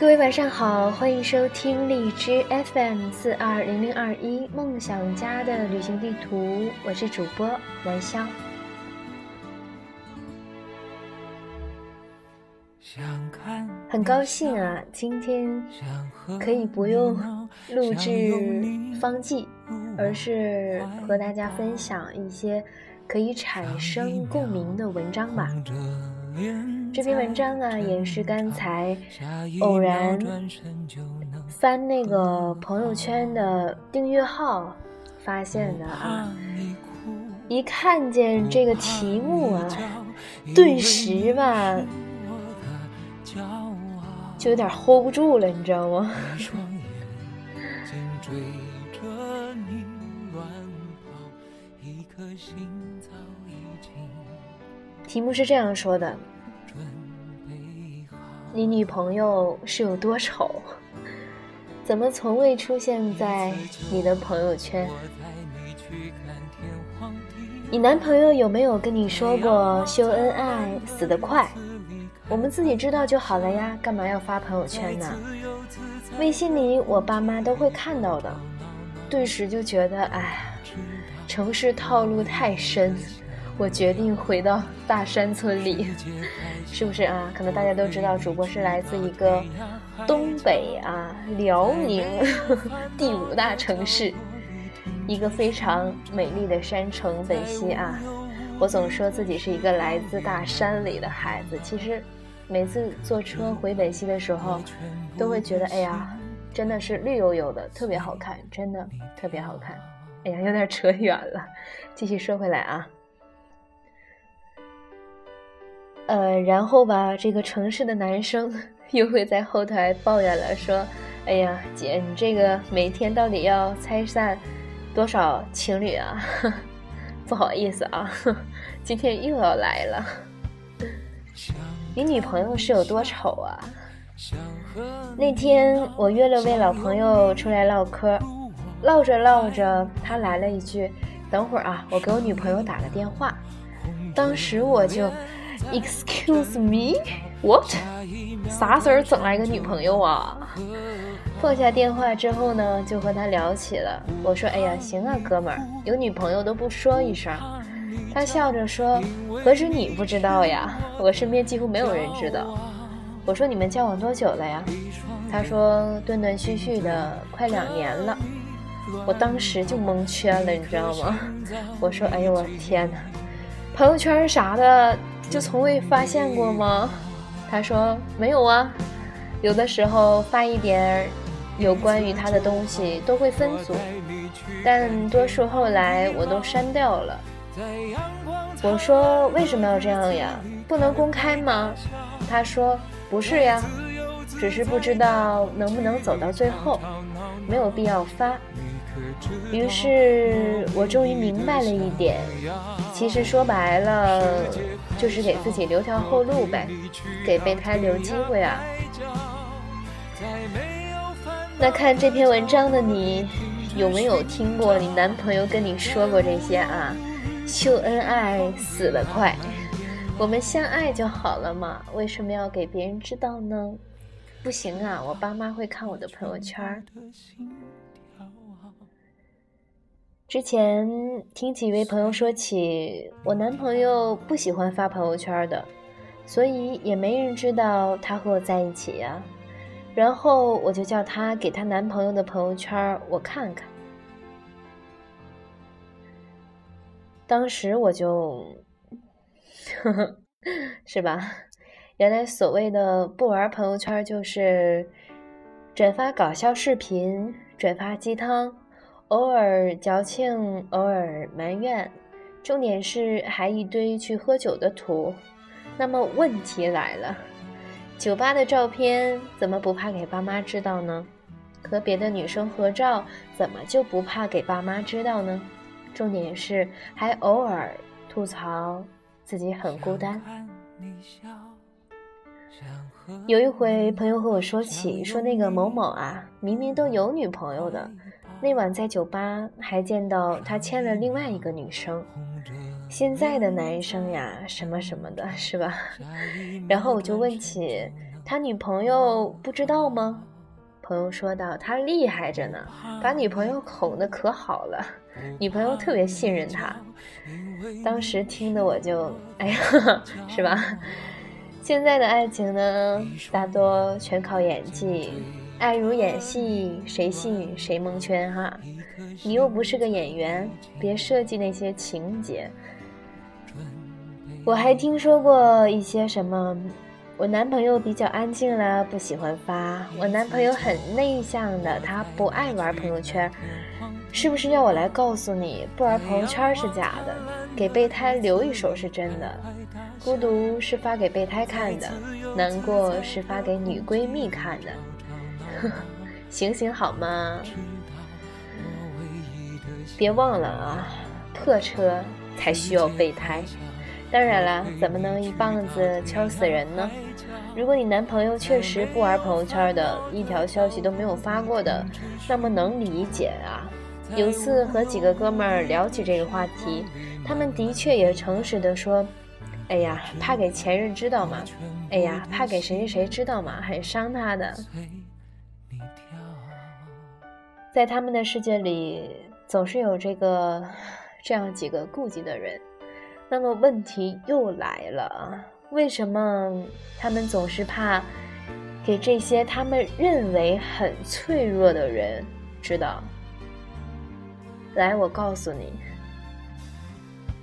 各位晚上好，欢迎收听荔枝 FM 四二零零二一梦想家的旅行地图，我是主播南潇。很高兴啊，今天可以不用录制方剂，而是和大家分享一些可以产生共鸣的文章吧。这篇文章啊，也是刚才偶然翻那个朋友圈的订阅号发现的啊。一看见这个题目啊，顿时吧，就有点 hold 不住了，你知道吗？题目是这样说的：你女朋友是有多丑？怎么从未出现在你的朋友圈？你男朋友有没有跟你说过秀恩爱死得快？我们自己知道就好了呀，干嘛要发朋友圈呢？微信里我爸妈都会看到的。顿时就觉得，哎，城市套路太深。我决定回到大山村里，是不是啊？可能大家都知道，主播是来自一个东北啊，辽宁 第五大城市，一个非常美丽的山城本溪啊。我总说自己是一个来自大山里的孩子，其实每次坐车回本溪的时候，都会觉得，哎呀，真的是绿油油的，特别好看，真的特别好看。哎呀，有点扯远了，继续说回来啊。呃，然后吧，这个城市的男生 又会在后台抱怨了，说：“哎呀，姐，你这个每天到底要拆散多少情侣啊？不好意思啊，今天又要来了。你女朋友是有多丑啊？那天我约了位老朋友出来唠嗑，唠着唠着，他来了一句：‘等会儿啊，我给我女朋友打个电话。’当时我就。” Excuse me, what？啥时候整来个女朋友啊？放下电话之后呢，就和他聊起了。我说：“哎呀，行啊，哥们儿，有女朋友都不说一声。”他笑着说：“何止你不知道呀，我身边几乎没有人知道。”我说：“你们交往多久了呀？”他说：“断断续续的，快两年了。”我当时就蒙圈了，你知道吗？我说：“哎呦，我天哪，朋友圈啥的。”就从未发现过吗？他说没有啊，有的时候发一点有关于他的东西都会分组，但多数后来我都删掉了。我说为什么要这样呀？不能公开吗？他说不是呀，只是不知道能不能走到最后，没有必要发。于是我终于明白了一点，其实说白了就是给自己留条后路呗，给备胎留机会啊。那看这篇文章的你，有没有听过你男朋友跟你说过这些啊？秀恩爱死得快，我们相爱就好了嘛，为什么要给别人知道呢？不行啊，我爸妈会看我的朋友圈。之前听几位朋友说起，我男朋友不喜欢发朋友圈的，所以也没人知道他和我在一起呀。然后我就叫他给他男朋友的朋友圈我看看。当时我就，呵呵，是吧？原来所谓的不玩朋友圈，就是转发搞笑视频，转发鸡汤。偶尔矫情，偶尔埋怨，重点是还一堆去喝酒的图。那么问题来了，酒吧的照片怎么不怕给爸妈知道呢？和别的女生合照怎么就不怕给爸妈知道呢？重点是还偶尔吐槽自己很孤单。有一回朋友和我说起，说那个某某啊，明明都有女朋友的。那晚在酒吧还见到他牵了另外一个女生，现在的男生呀，什么什么的，是吧？然后我就问起他女朋友不知道吗？朋友说道：“他厉害着呢，把女朋友哄得可好了，女朋友特别信任他。”当时听的我就，哎呀，是吧？现在的爱情呢，大多全靠演技，爱如演戏，谁信谁蒙圈哈。你又不是个演员，别设计那些情节。我还听说过一些什么。我男朋友比较安静啦，不喜欢发。我男朋友很内向的，他不爱玩朋友圈。是不是要我来告诉你，不玩朋友圈是假的，给备胎留一手是真的？孤独是发给备胎看的，难过是发给女闺蜜看的。醒醒好吗？别忘了啊，破车才需要备胎。当然了，怎么能一棒子敲死人呢？如果你男朋友确实不玩朋友圈的，一条消息都没有发过的，那么能理解啊。有次和几个哥们儿聊起这个话题，他们的确也诚实的说：“哎呀，怕给前任知道嘛，哎呀，怕给谁谁谁知道嘛，很伤他的。”在他们的世界里，总是有这个这样几个顾忌的人。那么问题又来了，为什么他们总是怕给这些他们认为很脆弱的人知道？来，我告诉你，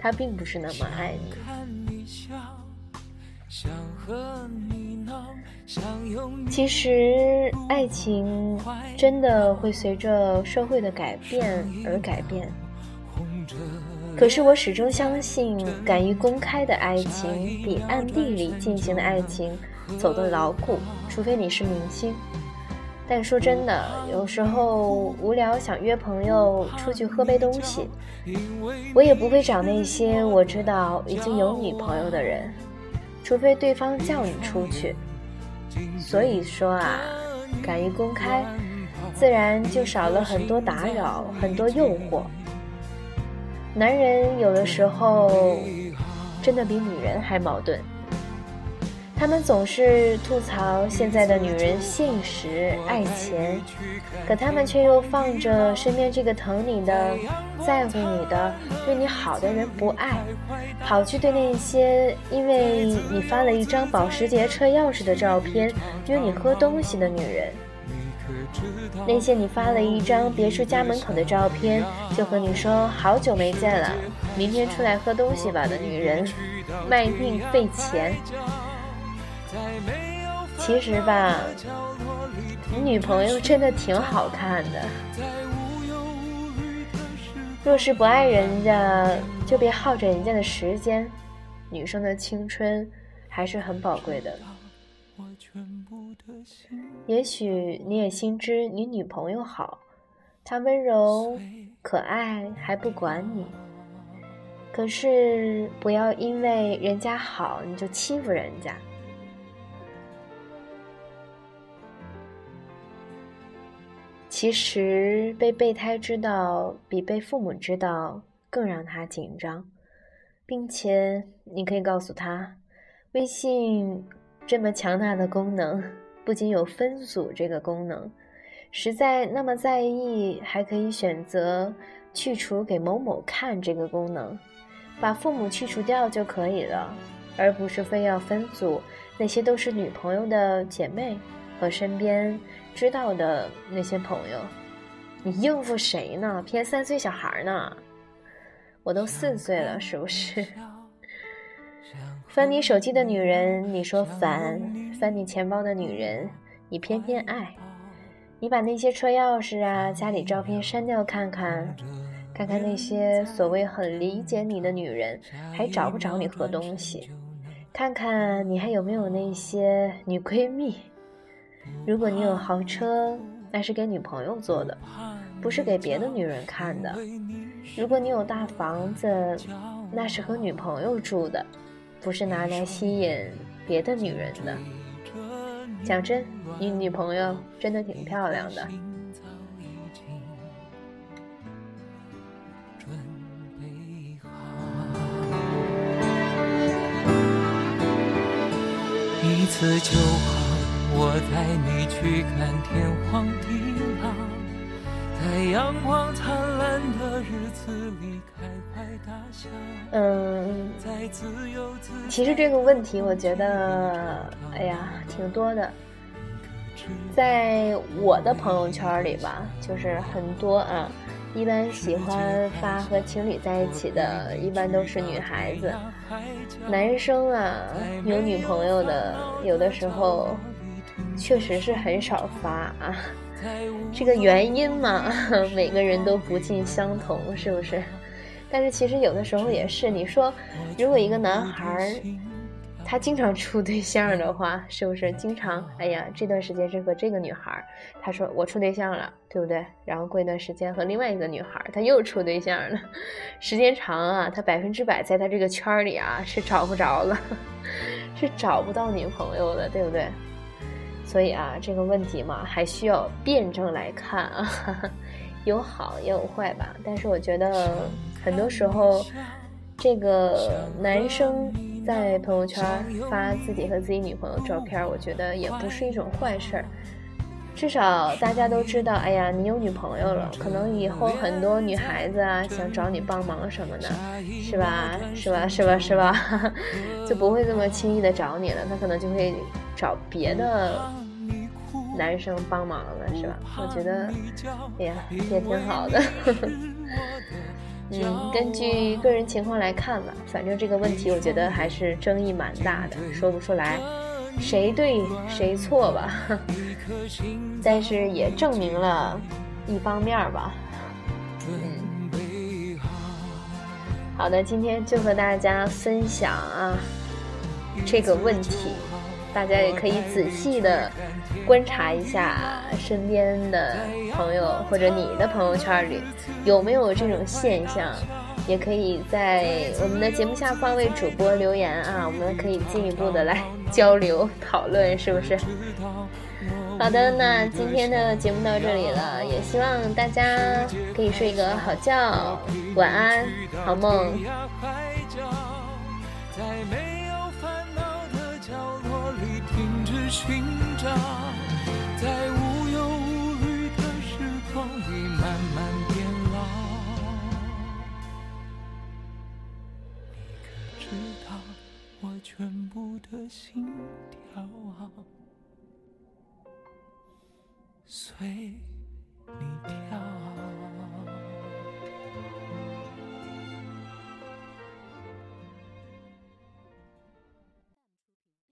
他并不是那么爱你。其实，爱情真的会随着社会的改变而改变。可是我始终相信，敢于公开的爱情比暗地里进行的爱情走得牢固。除非你是明星。但说真的，有时候无聊想约朋友出去喝杯东西，我也不会找那些我知道已经有女朋友的人，除非对方叫你出去。所以说啊，敢于公开，自然就少了很多打扰，很多诱惑。男人有的时候真的比女人还矛盾，他们总是吐槽现在的女人现实爱钱，可他们却又放着身边这个疼你的、在乎你的、对你好的人不爱，跑去对那些因为你发了一张保时捷车钥匙的照片约你喝东西的女人。那些你发了一张别墅家门口的照片，就和你说好久没见了，明天出来喝东西吧的女人，卖命费钱。其实吧，你女朋友真的挺好看的。若是不爱人家，就别耗着人家的时间。女生的青春还是很宝贵的。也许你也心知你女朋友好，她温柔可爱还不管你。可是不要因为人家好你就欺负人家。其实被备胎知道比被父母知道更让他紧张，并且你可以告诉他，微信。这么强大的功能，不仅有分组这个功能，实在那么在意，还可以选择去除给某某看这个功能，把父母去除掉就可以了，而不是非要分组。那些都是女朋友的姐妹和身边知道的那些朋友，你应付谁呢？骗三岁小孩呢？我都四岁了，是不是？翻你手机的女人，你说烦；翻你钱包的女人，你偏偏爱。你把那些车钥匙啊、家里照片删掉看看，看看那些所谓很理解你的女人，还找不找你喝东西？看看你还有没有那些女闺蜜？如果你有豪车，那是给女朋友坐的，不是给别的女人看的。如果你有大房子，那是和女朋友住的。不是拿来吸引别的女人的。讲真，你女朋友真的挺漂亮的。一次就好。我带你去看天荒地老，在阳光灿烂的日子里开怀大笑。嗯，其实这个问题，我觉得，哎呀，挺多的。在我的朋友圈里吧，就是很多啊，一般喜欢发和情侣在一起的，一般都是女孩子。男生啊，有女朋友的，有的时候确实是很少发啊。这个原因嘛，每个人都不尽相同，是不是？但是其实有的时候也是，你说，如果一个男孩儿。他经常处对象的话，是不是经常？哎呀，这段时间是和这个女孩，他说我处对象了，对不对？然后过一段时间和另外一个女孩，他又处对象了，时间长啊，他百分之百在他这个圈里啊是找不着了，是找不到女朋友的，对不对？所以啊，这个问题嘛，还需要辩证来看啊，有好也有坏吧。但是我觉得很多时候，这个男生。在朋友圈发自己和自己女朋友照片，我觉得也不是一种坏事儿。至少大家都知道，哎呀，你有女朋友了，可能以后很多女孩子啊想找你帮忙什么的，是吧？是吧？是吧？是吧？就不会这么轻易的找你了，他可能就会找别的男生帮忙了，是吧？我觉得，哎呀，也挺好的。嗯，根据个人情况来看吧，反正这个问题我觉得还是争议蛮大的，说不出来谁对谁错吧。但是也证明了一方面吧。嗯，好的，今天就和大家分享啊这个问题。大家也可以仔细的观察一下身边的朋友或者你的朋友圈里有没有这种现象，也可以在我们的节目下方为主播留言啊，我们可以进一步的来交流讨论，是不是？好的，那今天的节目到这里了，也希望大家可以睡个好觉，晚安，好梦。寻找。